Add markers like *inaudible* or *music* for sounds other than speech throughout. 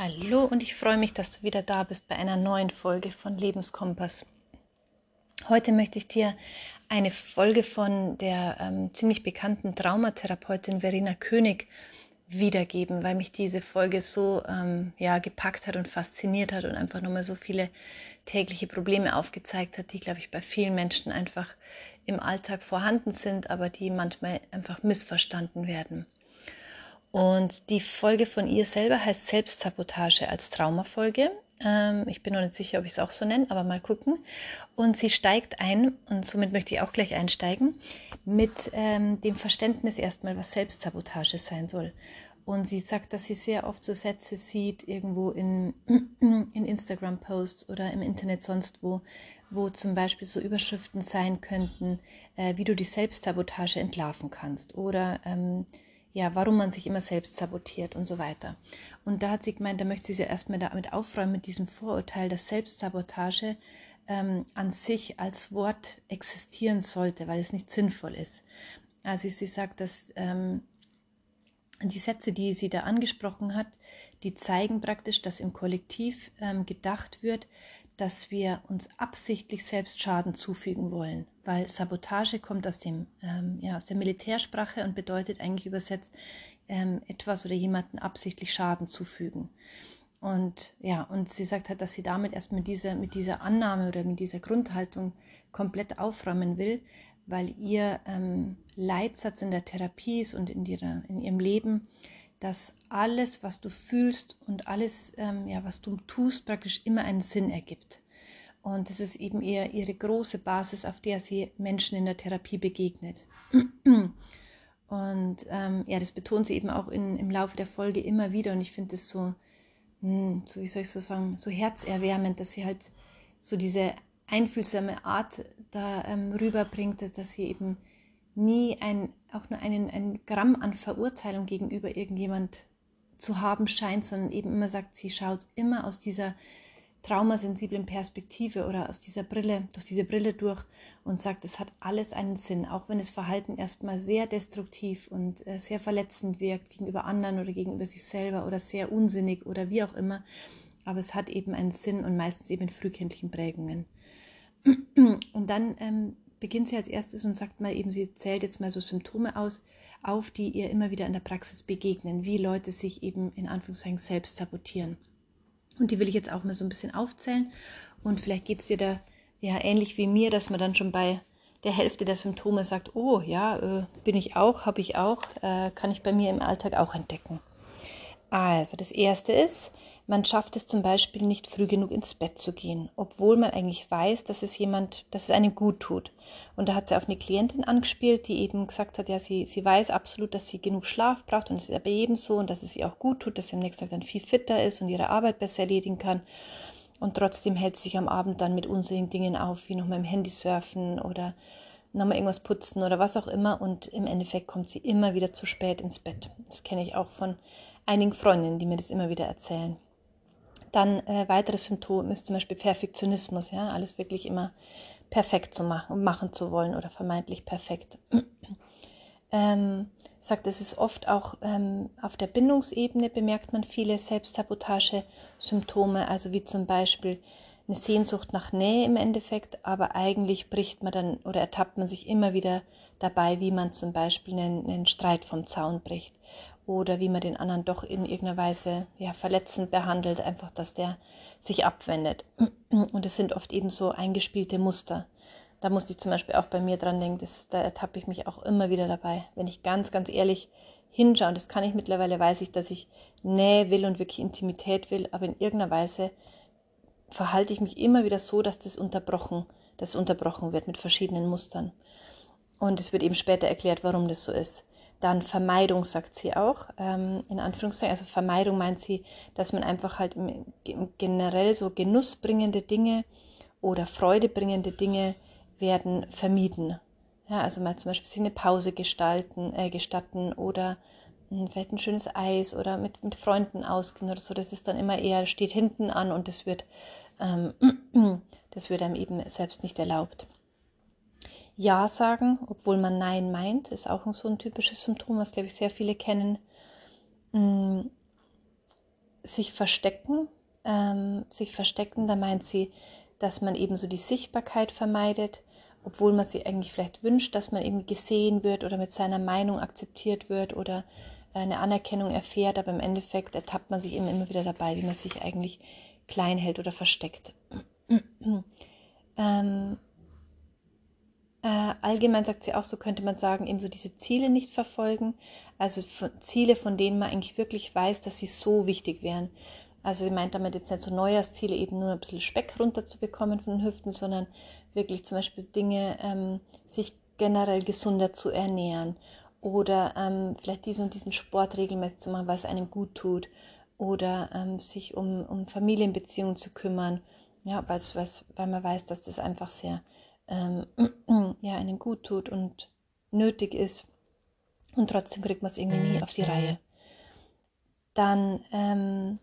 Hallo und ich freue mich, dass du wieder da bist bei einer neuen Folge von Lebenskompass. Heute möchte ich dir eine Folge von der ähm, ziemlich bekannten Traumatherapeutin Verena König wiedergeben, weil mich diese Folge so ähm, ja, gepackt hat und fasziniert hat und einfach nochmal so viele tägliche Probleme aufgezeigt hat, die, glaube ich, bei vielen Menschen einfach im Alltag vorhanden sind, aber die manchmal einfach missverstanden werden. Und die Folge von ihr selber heißt Selbstsabotage als Traumafolge. Ähm, ich bin noch nicht sicher, ob ich es auch so nenne, aber mal gucken. Und sie steigt ein, und somit möchte ich auch gleich einsteigen, mit ähm, dem Verständnis erstmal, was Selbstsabotage sein soll. Und sie sagt, dass sie sehr oft so Sätze sieht, irgendwo in, *clears throat* in Instagram-Posts oder im Internet sonst wo, wo zum Beispiel so Überschriften sein könnten, äh, wie du die Selbstsabotage entlarven kannst. Oder ähm, ja, warum man sich immer selbst sabotiert und so weiter. Und da hat sie gemeint, da möchte sie ja erstmal damit aufräumen mit diesem Vorurteil, dass Selbstsabotage ähm, an sich als Wort existieren sollte, weil es nicht sinnvoll ist. Also sie sagt, dass ähm, die Sätze, die sie da angesprochen hat, die zeigen praktisch, dass im Kollektiv ähm, gedacht wird, dass wir uns absichtlich selbst Schaden zufügen wollen, weil Sabotage kommt aus, dem, ähm, ja, aus der Militärsprache und bedeutet eigentlich übersetzt ähm, etwas oder jemanden absichtlich Schaden zufügen. Und ja, und sie sagt halt, dass sie damit erst mit dieser, mit dieser Annahme oder mit dieser Grundhaltung komplett aufräumen will, weil ihr ähm, Leitsatz in der Therapie ist und in, ihrer, in ihrem Leben, dass alles, was du fühlst und alles, ähm, ja, was du tust, praktisch immer einen Sinn ergibt. Und das ist eben eher ihre große Basis, auf der sie Menschen in der Therapie begegnet. Und ähm, ja, das betont sie eben auch in, im Laufe der Folge immer wieder. Und ich finde das so, mh, hm, so, wie soll ich so sagen, so herzerwärmend, dass sie halt so diese einfühlsame Art da ähm, rüberbringt, dass sie eben nie ein, auch nur einen, einen Gramm an Verurteilung gegenüber irgendjemand zu haben scheint, sondern eben immer sagt, sie schaut immer aus dieser traumasensiblen Perspektive oder aus dieser Brille, durch diese Brille durch und sagt, es hat alles einen Sinn, auch wenn das Verhalten erstmal sehr destruktiv und äh, sehr verletzend wirkt gegenüber anderen oder gegenüber sich selber oder sehr unsinnig oder wie auch immer. Aber es hat eben einen Sinn und meistens eben in frühkindlichen Prägungen. Und dann ähm, beginnt sie als erstes und sagt mal eben, sie zählt jetzt mal so Symptome aus, auf, die ihr immer wieder in der Praxis begegnen, wie Leute sich eben in Anführungszeichen selbst sabotieren. Und die will ich jetzt auch mal so ein bisschen aufzählen. Und vielleicht geht es dir da ja ähnlich wie mir, dass man dann schon bei der Hälfte der Symptome sagt, oh ja, äh, bin ich auch, habe ich auch, äh, kann ich bei mir im Alltag auch entdecken. Also das erste ist, man schafft es zum Beispiel nicht früh genug ins Bett zu gehen, obwohl man eigentlich weiß, dass es jemand, dass es einem gut tut. Und da hat sie auf eine Klientin angespielt, die eben gesagt hat, ja, sie, sie weiß absolut, dass sie genug Schlaf braucht und es ist aber ebenso und dass es ihr auch gut tut, dass sie am nächsten Tag dann viel fitter ist und ihre Arbeit besser erledigen kann. Und trotzdem hält sie sich am Abend dann mit unsinnigen Dingen auf, wie nochmal im Handy surfen oder nochmal irgendwas putzen oder was auch immer. Und im Endeffekt kommt sie immer wieder zu spät ins Bett. Das kenne ich auch von einigen Freundinnen, die mir das immer wieder erzählen. Dann äh, weiteres Symptom ist zum Beispiel Perfektionismus, ja, alles wirklich immer perfekt zu machen und machen zu wollen oder vermeintlich perfekt. *clears throat* ähm, sagt, es ist oft auch ähm, auf der Bindungsebene bemerkt man viele Selbstsabotage-Symptome, also wie zum Beispiel eine Sehnsucht nach Nähe im Endeffekt, aber eigentlich bricht man dann oder ertappt man sich immer wieder dabei, wie man zum Beispiel einen, einen Streit vom Zaun bricht oder wie man den anderen doch in irgendeiner Weise ja, verletzend behandelt, einfach, dass der sich abwendet. Und es sind oft eben so eingespielte Muster. Da musste ich zum Beispiel auch bei mir dran denken, das, da ertappe ich mich auch immer wieder dabei, wenn ich ganz, ganz ehrlich hinschaue. Und das kann ich mittlerweile, weiß ich, dass ich Nähe will und wirklich Intimität will, aber in irgendeiner Weise verhalte ich mich immer wieder so, dass das unterbrochen, dass unterbrochen wird mit verschiedenen Mustern. Und es wird eben später erklärt, warum das so ist. Dann Vermeidung, sagt sie auch, ähm, in Anführungszeichen. Also Vermeidung meint sie, dass man einfach halt im, im generell so genussbringende Dinge oder freudebringende Dinge werden vermieden. Ja, also mal zum Beispiel sich eine Pause gestalten, äh, gestatten oder vielleicht ein schönes Eis oder mit, mit Freunden ausgehen oder so. Das ist dann immer eher, steht hinten an und das wird, ähm, *clears throat* das wird einem eben selbst nicht erlaubt. Ja sagen, obwohl man Nein meint, ist auch so ein typisches Symptom, was, glaube ich, sehr viele kennen. Mm, sich verstecken, ähm, sich verstecken, da meint sie, dass man eben so die Sichtbarkeit vermeidet, obwohl man sich eigentlich vielleicht wünscht, dass man eben gesehen wird oder mit seiner Meinung akzeptiert wird oder eine Anerkennung erfährt, aber im Endeffekt ertappt man sich immer, immer wieder dabei, wie man sich eigentlich klein hält oder versteckt. ähm, äh, allgemein sagt sie auch, so könnte man sagen, eben so diese Ziele nicht verfolgen, also von, Ziele, von denen man eigentlich wirklich weiß, dass sie so wichtig wären. Also sie meint damit jetzt nicht so Neujahrsziele, eben nur ein bisschen Speck runterzubekommen von den Hüften, sondern wirklich zum Beispiel Dinge, ähm, sich generell gesunder zu ernähren oder ähm, vielleicht diesen und diesen Sport regelmäßig zu machen, weil es einem gut tut. Oder ähm, sich um, um Familienbeziehungen zu kümmern, ja, weil's, weil man weiß, dass das einfach sehr ähm, *clears throat* ja, einem gut tut und nötig ist. Und trotzdem kriegt man es irgendwie nie auf die Reihe. Dann ähm,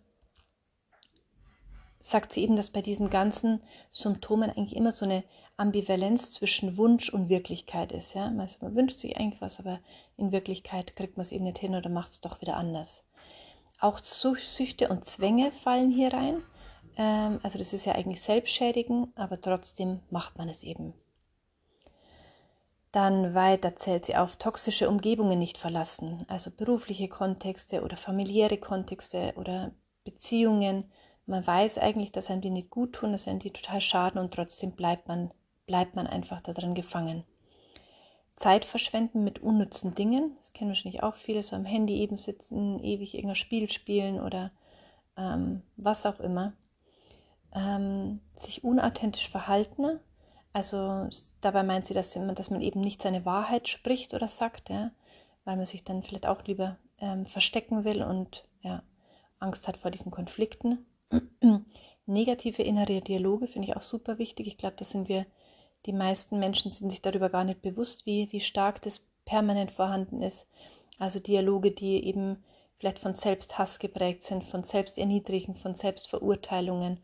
sagt sie eben, dass bei diesen ganzen Symptomen eigentlich immer so eine Ambivalenz zwischen Wunsch und Wirklichkeit ist. Ja? Man wünscht sich eigentlich was, aber in Wirklichkeit kriegt man es eben nicht hin oder macht es doch wieder anders. Auch Süchte und Zwänge fallen hier rein. Ähm, also das ist ja eigentlich selbstschädigen, aber trotzdem macht man es eben. Dann weiter zählt sie auf toxische Umgebungen nicht verlassen, also berufliche Kontexte oder familiäre Kontexte oder Beziehungen. Man weiß eigentlich, dass einem die nicht gut tun, dass einem die total schaden und trotzdem bleibt man, bleibt man einfach darin gefangen. Zeit verschwenden mit unnützen Dingen, das kennen wahrscheinlich auch viele, so am Handy eben sitzen, ewig irgendein Spiel spielen oder ähm, was auch immer. Ähm, sich unauthentisch verhalten, also dabei meint sie, dass man, dass man eben nicht seine Wahrheit spricht oder sagt, ja, weil man sich dann vielleicht auch lieber ähm, verstecken will und ja, Angst hat vor diesen Konflikten. *clears throat* Negative innere Dialoge finde ich auch super wichtig. Ich glaube, da sind wir, die meisten Menschen sind sich darüber gar nicht bewusst, wie, wie stark das permanent vorhanden ist. Also Dialoge, die eben vielleicht von Selbsthass geprägt sind, von Selbsterniedrigen, von Selbstverurteilungen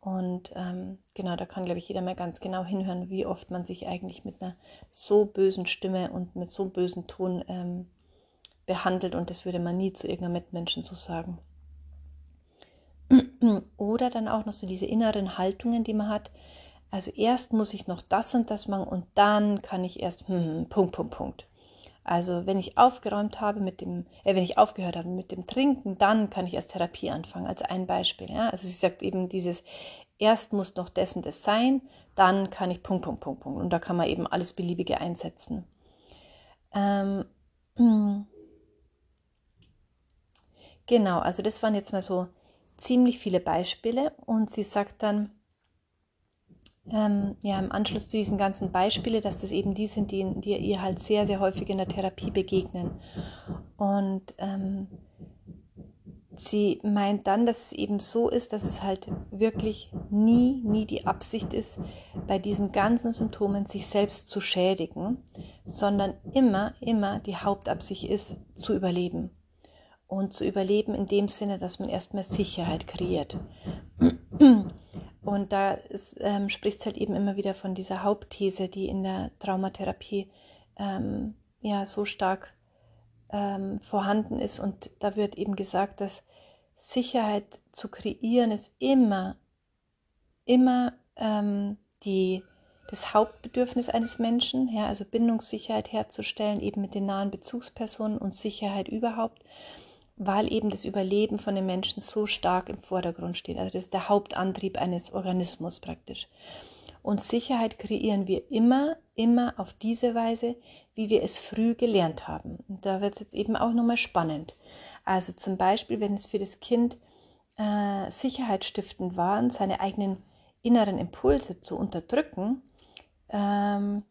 und ähm, genau, da kann, glaube ich, jeder mal ganz genau hinhören, wie oft man sich eigentlich mit einer so bösen Stimme und mit so bösen Ton ähm, behandelt. Und das würde man nie zu irgendeinem Mitmenschen so sagen. *clears throat* Oder dann auch noch so diese inneren Haltungen, die man hat. Also erst muss ich noch das und das machen und dann kann ich erst hm, hm Punkt, Punkt, Punkt. Also wenn ich aufgeräumt habe mit dem, äh, wenn ich aufgehört habe mit dem Trinken, dann kann ich erst Therapie anfangen, als ein Beispiel. Ja? Also sie sagt eben dieses, erst muss noch dessen das sein, dann kann ich Punkt, Punkt, Punkt, Punkt. Und da kann man eben alles Beliebige einsetzen. Ähm, *clears throat* genau, also das waren jetzt mal so ziemlich viele Beispiele und sie sagt dann, ähm, ja, im Anschluss zu diesen ganzen Beispielen, dass das eben die sind, die, die ihr halt sehr, sehr häufig in der Therapie begegnen. Und ähm, sie meint dann, dass es eben so ist, dass es halt wirklich nie, nie die Absicht ist, bei diesen ganzen Symptomen sich selbst zu schädigen, sondern immer, immer die Hauptabsicht ist, zu überleben. Und zu überleben in dem Sinne, dass man erstmal Sicherheit kreiert. Und da ähm, spricht es halt eben immer wieder von dieser Hauptthese, die in der Traumatherapie ähm, ja so stark ähm, vorhanden ist. Und da wird eben gesagt, dass Sicherheit zu kreieren ist immer, immer ähm, die, das Hauptbedürfnis eines Menschen, ja, also Bindungssicherheit herzustellen, eben mit den nahen Bezugspersonen und Sicherheit überhaupt weil eben das Überleben von den Menschen so stark im Vordergrund steht. Also das ist der Hauptantrieb eines Organismus praktisch. Und Sicherheit kreieren wir immer, immer auf diese Weise, wie wir es früh gelernt haben. Und da wird es jetzt eben auch nochmal spannend. Also zum Beispiel, wenn es für das Kind äh, sicherheitsstiftend war, seine eigenen inneren Impulse zu unterdrücken, ähm,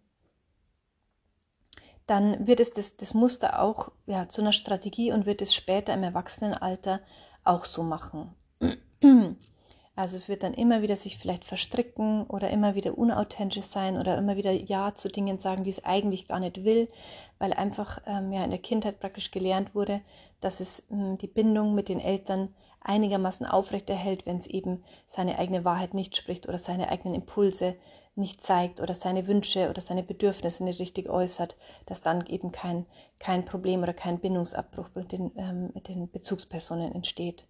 dann wird es das, das Muster auch ja, zu einer Strategie und wird es später im Erwachsenenalter auch so machen. *clears throat* Also es wird dann immer wieder sich vielleicht verstricken oder immer wieder unauthentisch sein oder immer wieder Ja zu Dingen sagen, die es eigentlich gar nicht will, weil einfach ähm, ja in der Kindheit praktisch gelernt wurde, dass es ähm, die Bindung mit den Eltern einigermaßen aufrechterhält, wenn es eben seine eigene Wahrheit nicht spricht oder seine eigenen Impulse nicht zeigt oder seine Wünsche oder seine Bedürfnisse nicht richtig äußert, dass dann eben kein, kein Problem oder kein Bindungsabbruch mit den, ähm, mit den Bezugspersonen entsteht.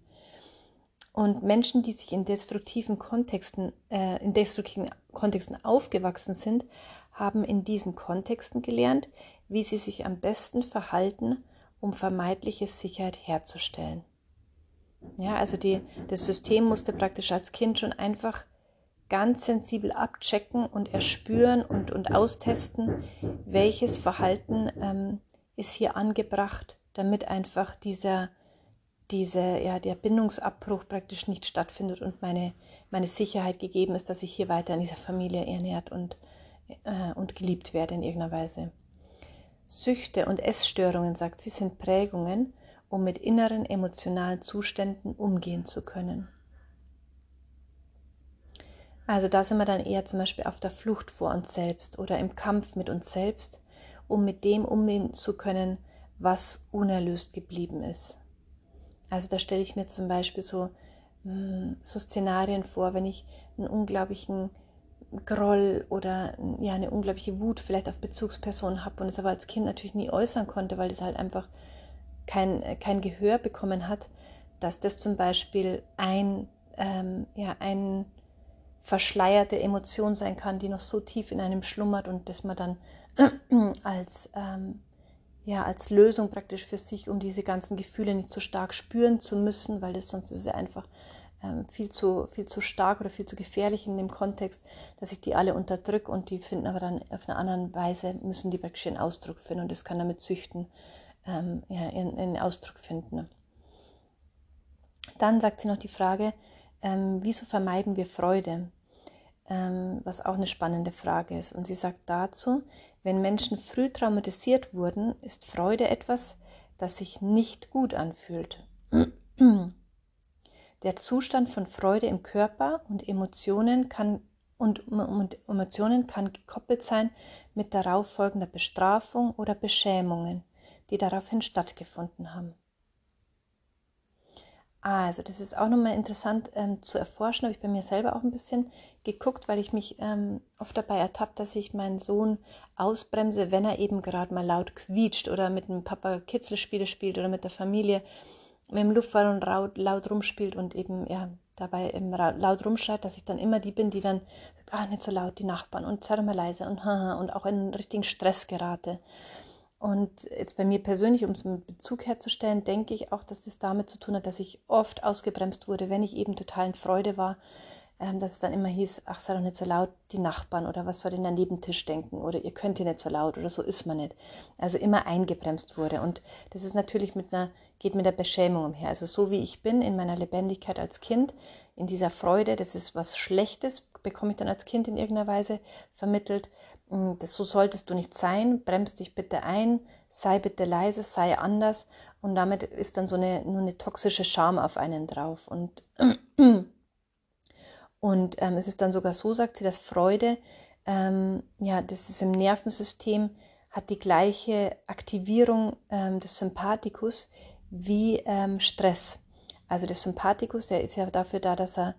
Und Menschen, die sich in destruktiven Kontexten, äh, in destruktiven Kontexten aufgewachsen sind, haben in diesen Kontexten gelernt, wie sie sich am besten verhalten, um vermeidliche Sicherheit herzustellen. Ja, also die, das System musste praktisch als Kind schon einfach ganz sensibel abchecken und erspüren und, und austesten, welches Verhalten ähm, ist hier angebracht, damit einfach dieser, diese, ja, der Bindungsabbruch praktisch nicht stattfindet und meine, meine Sicherheit gegeben ist, dass ich hier weiter in dieser Familie ernährt und, äh, und geliebt werde in irgendeiner Weise. Süchte und Essstörungen, sagt sie, sind Prägungen, um mit inneren emotionalen Zuständen umgehen zu können. Also da sind wir dann eher zum Beispiel auf der Flucht vor uns selbst oder im Kampf mit uns selbst, um mit dem umgehen zu können, was unerlöst geblieben ist. Also da stelle ich mir zum Beispiel so, hm, so Szenarien vor, wenn ich einen unglaublichen Groll oder ja, eine unglaubliche Wut vielleicht auf Bezugspersonen habe und es aber als Kind natürlich nie äußern konnte, weil es halt einfach kein, kein Gehör bekommen hat, dass das zum Beispiel ein, ähm, ja, ein verschleierte Emotion sein kann, die noch so tief in einem schlummert und dass man dann *clears throat* als, ähm, ja, als Lösung praktisch für sich, um diese ganzen Gefühle nicht so stark spüren zu müssen, weil es sonst ist es einfach ähm, viel, zu, viel zu stark oder viel zu gefährlich in dem Kontext, dass ich die alle unterdrücke und die finden aber dann auf eine andere Weise, müssen die praktisch einen Ausdruck finden und das kann damit züchten, ähm, ja, in, in Ausdruck finden. Dann sagt sie noch die Frage, ähm, wieso vermeiden wir Freude? Ähm, was auch eine spannende Frage ist. Und sie sagt dazu, wenn Menschen früh traumatisiert wurden, ist Freude etwas, das sich nicht gut anfühlt. *clears throat* Der Zustand von Freude im Körper und Emotionen kann und, und Emotionen kann gekoppelt sein mit darauf folgender Bestrafung oder Beschämungen, die daraufhin stattgefunden haben. Also, das ist auch nochmal interessant ähm, zu erforschen. Habe ich bei mir selber auch ein bisschen geguckt, weil ich mich ähm, oft dabei ertappt, dass ich meinen Sohn ausbremse, wenn er eben gerade mal laut quietscht oder mit dem Papa Kitzelspiele spielt oder mit der Familie mit dem Luftballon laut, laut rumspielt und eben ja dabei laut rumschreit, dass ich dann immer die bin, die dann sagt, ah, nicht so laut, die Nachbarn und sei doch mal leise und haha und auch in richtigen Stress gerate. Und jetzt bei mir persönlich, um es mit Bezug herzustellen, denke ich auch, dass das damit zu tun hat, dass ich oft ausgebremst wurde, wenn ich eben total in Freude war, ähm, dass es dann immer hieß, ach, sei doch nicht so laut, die Nachbarn oder was soll denn der Nebentisch denken oder ihr könnt hier nicht so laut oder so ist man nicht. Also immer eingebremst wurde. Und das ist natürlich mit einer, geht mit der Beschämung umher. Also so wie ich bin in meiner Lebendigkeit als Kind, in dieser Freude, das ist was Schlechtes, bekomme ich dann als Kind in irgendeiner Weise vermittelt. Hm, das, so solltest du nicht sein, bremst dich bitte ein, sei bitte leise, sei anders und damit ist dann so eine, nur eine toxische Scham auf einen drauf. Und, *clears throat* und ähm, es ist dann sogar so, sagt sie, dass Freude, ähm, ja, das ist im Nervensystem, hat die gleiche Aktivierung ähm, des Sympathikus wie ähm, Stress. Also der Sympathikus, der ist ja dafür da, dass er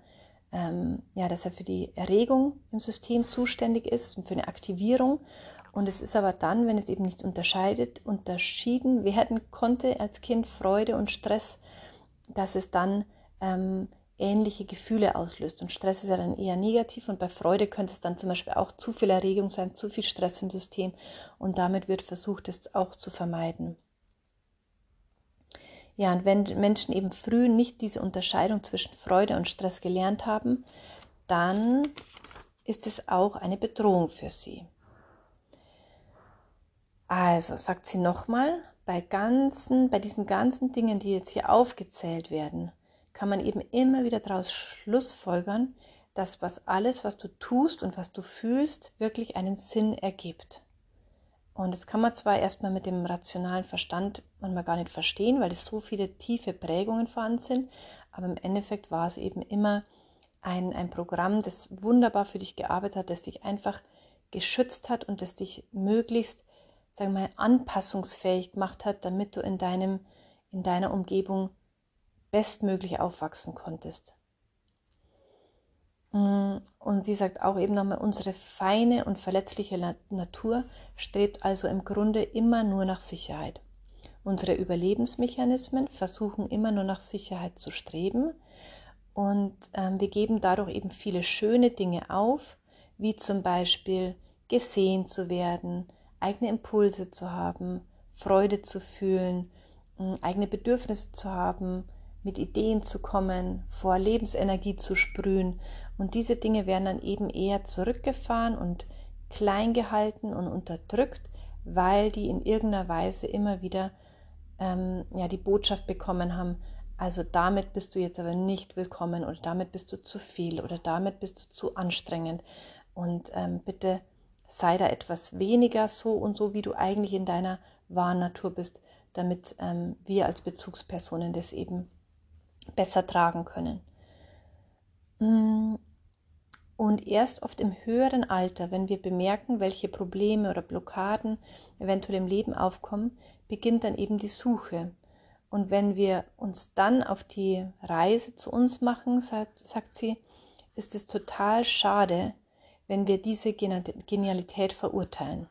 ähm, ja, dass er für die Erregung im System zuständig ist und für eine Aktivierung. Und es ist aber dann, wenn es eben nicht unterscheidet, unterschieden werden konnte als Kind Freude und Stress, dass es dann ähm, ähnliche Gefühle auslöst. Und Stress ist ja dann eher negativ und bei Freude könnte es dann zum Beispiel auch zu viel Erregung sein, zu viel Stress im System und damit wird versucht, es auch zu vermeiden. Ja, und wenn Menschen eben früh nicht diese Unterscheidung zwischen Freude und Stress gelernt haben, dann ist es auch eine Bedrohung für sie. Also, sagt sie nochmal, bei ganzen, bei diesen ganzen Dingen, die jetzt hier aufgezählt werden, kann man eben immer wieder daraus schlussfolgern, dass was alles, was du tust und was du fühlst, wirklich einen Sinn ergibt. Und das kann man zwar erstmal mit dem rationalen Verstand manchmal gar nicht verstehen, weil es so viele tiefe Prägungen vorhanden sind, aber im Endeffekt war es eben immer ein, ein Programm, das wunderbar für dich gearbeitet hat, das dich einfach geschützt hat und das dich möglichst, sagen wir mal, anpassungsfähig gemacht hat, damit du in deinem, in deiner Umgebung bestmöglich aufwachsen konntest. Mm, und sie sagt auch eben nochmal, unsere feine und verletzliche Natur strebt also im Grunde immer nur nach Sicherheit. Unsere Überlebensmechanismen versuchen immer nur nach Sicherheit zu streben Und ähm, wir geben dadurch eben viele schöne Dinge auf, wie zum Beispiel gesehen zu werden, eigene Impulse zu haben, Freude zu fühlen, eigene Bedürfnisse zu haben, mit Ideen zu kommen, vor Lebensenergie zu sprühen. Und diese Dinge werden dann eben eher zurückgefahren und klein gehalten und unterdrückt, weil die in irgendeiner Weise immer wieder ähm, ja, die Botschaft bekommen haben, also damit bist du jetzt aber nicht willkommen oder damit bist du zu viel oder damit bist du zu anstrengend. Und ähm, bitte sei da etwas weniger so und so, wie du eigentlich in deiner wahren Natur bist, damit ähm, wir als Bezugspersonen das eben besser tragen können. Und erst oft im höheren Alter, wenn wir bemerken, welche Probleme oder Blockaden eventuell im Leben aufkommen, beginnt dann eben die Suche. Und wenn wir uns dann auf die Reise zu uns machen, sagt, sagt sie, ist es total schade, wenn wir diese Genialität verurteilen.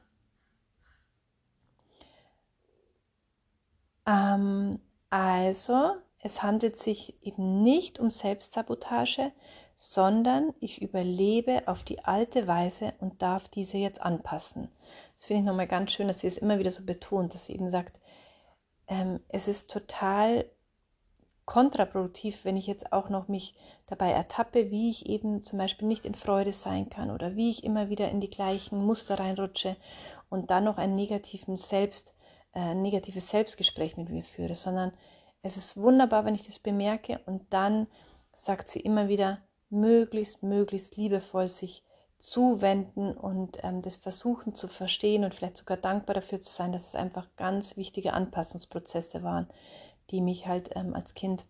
Ähm, also, es handelt sich eben nicht um Selbstsabotage, sondern ich überlebe auf die alte Weise und darf diese jetzt anpassen. Das finde ich nochmal ganz schön, dass sie es immer wieder so betont, dass sie eben sagt, ähm, es ist total kontraproduktiv, wenn ich jetzt auch noch mich dabei ertappe, wie ich eben zum Beispiel nicht in Freude sein kann oder wie ich immer wieder in die gleichen Muster reinrutsche und dann noch ein negativen Selbst, äh, negatives Selbstgespräch mit mir führe, sondern es ist wunderbar, wenn ich das bemerke und dann sagt sie immer wieder, möglichst, möglichst liebevoll sich zuwenden und ähm, das versuchen zu verstehen und vielleicht sogar dankbar dafür zu sein, dass es einfach ganz wichtige Anpassungsprozesse waren, die mich halt ähm, als Kind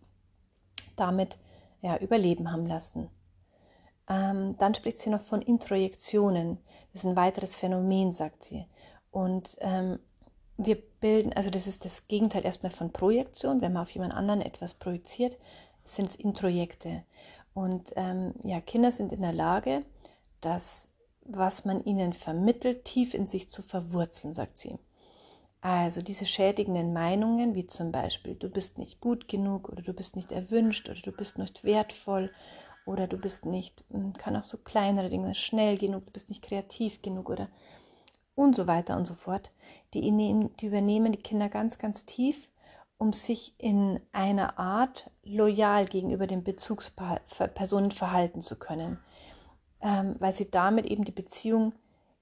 damit ja, überleben haben lassen. Ähm, dann spricht sie noch von Introjektionen. Das ist ein weiteres Phänomen, sagt sie. Und ähm, wir bilden, also das ist das Gegenteil erstmal von Projektion. Wenn man auf jemand anderen etwas projiziert, sind es Introjekte. Und ähm, ja, Kinder sind in der Lage, das, was man ihnen vermittelt, tief in sich zu verwurzeln, sagt sie. Also diese schädigenden Meinungen, wie zum Beispiel, du bist nicht gut genug oder du bist nicht erwünscht oder du bist nicht wertvoll oder du bist nicht, hm, kann auch so kleinere Dinge, schnell genug, du bist nicht kreativ genug oder und so weiter und so fort. Die, die übernehmen die Kinder ganz, ganz tief um sich in einer Art loyal gegenüber den Bezugspersonen verhalten zu können, ähm, weil sie damit eben die Beziehung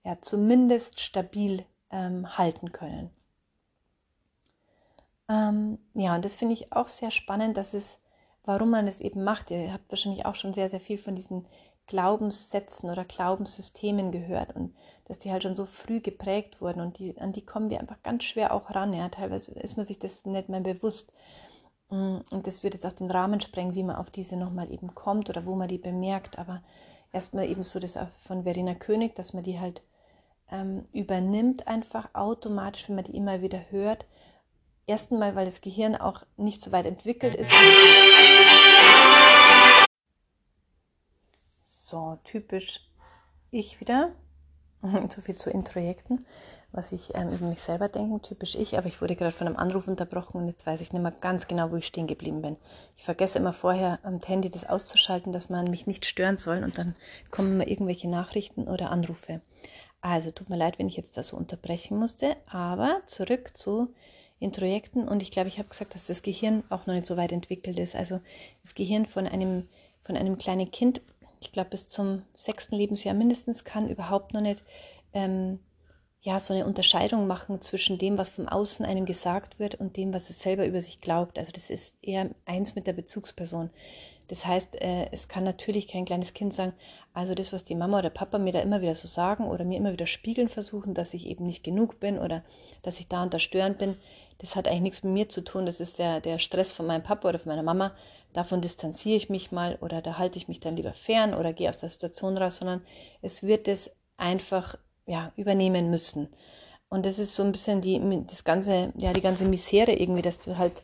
ja zumindest stabil ähm, halten können. Ähm, ja, und das finde ich auch sehr spannend, dass es, warum man es eben macht. Ihr habt wahrscheinlich auch schon sehr, sehr viel von diesen Glaubenssätzen oder Glaubenssystemen gehört und dass die halt schon so früh geprägt wurden und die, an die kommen wir einfach ganz schwer auch ran. Ja, teilweise ist man sich das nicht mehr bewusst. Mm, und das wird jetzt auch den Rahmen sprengen, wie man auf diese nochmal eben kommt oder wo man die bemerkt. Aber erstmal eben so das von Verena König, dass man die halt ähm, übernimmt, einfach automatisch, wenn man die immer wieder hört. Erstens mal, weil das Gehirn auch nicht so weit entwickelt ist. So, typisch ich wieder. *laughs* Zu viel zu Introjekten, was ich ähm, über mich selber denke, typisch ich, aber ich wurde gerade von einem Anruf unterbrochen und jetzt weiß ich nicht mehr ganz genau, wo ich stehen geblieben bin. Ich vergesse immer vorher am Handy das auszuschalten, dass man mich nicht stören soll und dann kommen immer irgendwelche Nachrichten oder Anrufe. Also tut mir leid, wenn ich jetzt da so unterbrechen musste, aber zurück zu Introjekten und ich glaube, ich habe gesagt, dass das Gehirn auch noch nicht so weit entwickelt ist. Also das Gehirn von einem, von einem kleinen Kind ich glaube, bis zum sechsten Lebensjahr mindestens kann überhaupt noch nicht ähm, ja, so eine Unterscheidung machen zwischen dem, was vom Außen einem gesagt wird und dem, was es selber über sich glaubt. Also das ist eher eins mit der Bezugsperson. Das heißt, äh, es kann natürlich kein kleines Kind sagen, also das, was die Mama oder Papa mir da immer wieder so sagen oder mir immer wieder spiegeln versuchen, dass ich eben nicht genug bin oder dass ich da und da störend bin, das hat eigentlich nichts mit mir zu tun. Das ist der, der Stress von meinem Papa oder von meiner Mama davon distanziere ich mich mal oder da halte ich mich dann lieber fern oder gehe aus der Situation raus, sondern es wird es einfach ja, übernehmen müssen. Und das ist so ein bisschen die, das ganze, ja, die ganze Misere irgendwie, dass du halt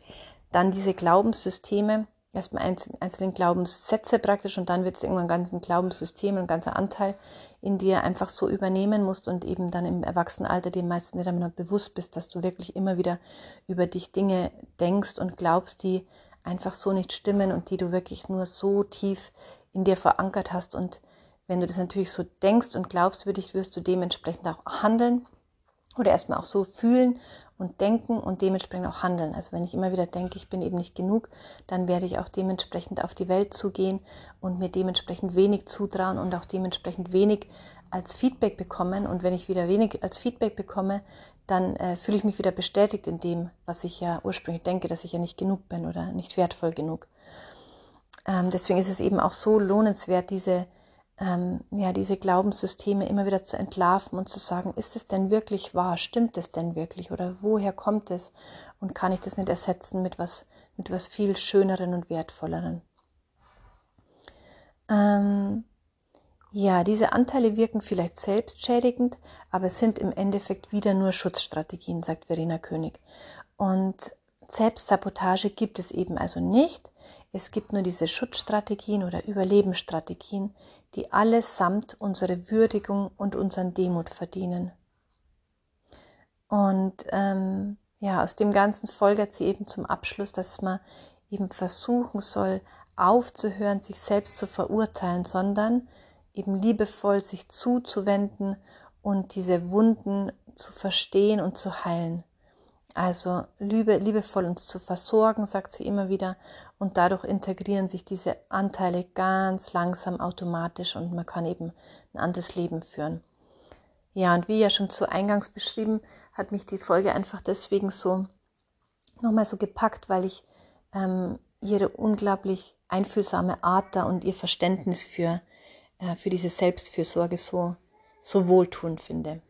dann diese Glaubenssysteme, erstmal einzelne Glaubenssätze praktisch und dann wird es irgendwann ein ganzen Glaubenssystem, ein ganzer Anteil in dir einfach so übernehmen musst und eben dann im Erwachsenenalter dir meistens nicht einmal bewusst bist, dass du wirklich immer wieder über dich Dinge denkst und glaubst, die einfach so nicht stimmen und die du wirklich nur so tief in dir verankert hast. Und wenn du das natürlich so denkst und dich, wirst du dementsprechend auch handeln oder erstmal auch so fühlen und denken und dementsprechend auch handeln. Also wenn ich immer wieder denke, ich bin eben nicht genug, dann werde ich auch dementsprechend auf die Welt zugehen und mir dementsprechend wenig zutrauen und auch dementsprechend wenig als Feedback bekommen. Und wenn ich wieder wenig als Feedback bekomme, dann äh, fühle ich mich wieder bestätigt in dem, was ich ja ursprünglich denke, dass ich ja nicht genug bin oder nicht wertvoll genug. Ähm, deswegen ist es eben auch so lohnenswert, diese ähm, ja, diese Glaubenssysteme immer wieder zu entlarven und zu sagen, ist es denn wirklich wahr? Stimmt es denn wirklich? Oder woher kommt es? Und kann ich das nicht ersetzen mit was, mit was viel Schöneren und Wertvolleren? Ähm, ja, diese Anteile wirken vielleicht selbstschädigend, aber sind im Endeffekt wieder nur Schutzstrategien, sagt Verena König. Und Selbstsabotage gibt es eben also nicht. Es gibt nur diese Schutzstrategien oder Überlebensstrategien, die allesamt unsere Würdigung und unseren Demut verdienen. Und ähm, ja, aus dem Ganzen folgert sie eben zum Abschluss, dass man eben versuchen soll, aufzuhören, sich selbst zu verurteilen, sondern eben liebevoll sich zuzuwenden und diese Wunden zu verstehen und zu heilen. Also Liebe, liebevoll uns zu versorgen, sagt sie immer wieder, und dadurch integrieren sich diese Anteile ganz langsam automatisch und man kann eben ein anderes Leben führen. Ja, und wie ja schon zu Eingangs beschrieben, hat mich die Folge einfach deswegen so nochmal so gepackt, weil ich ähm, ihre unglaublich einfühlsame Art da und ihr Verständnis für, äh, für diese Selbstfürsorge so, so wohltuend finde.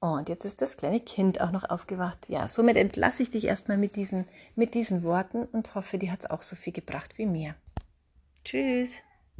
Und jetzt ist das kleine Kind auch noch aufgewacht. Ja, somit entlasse ich dich erstmal mit diesen, mit diesen Worten und hoffe, dir hat es auch so viel gebracht wie mir. Tschüss.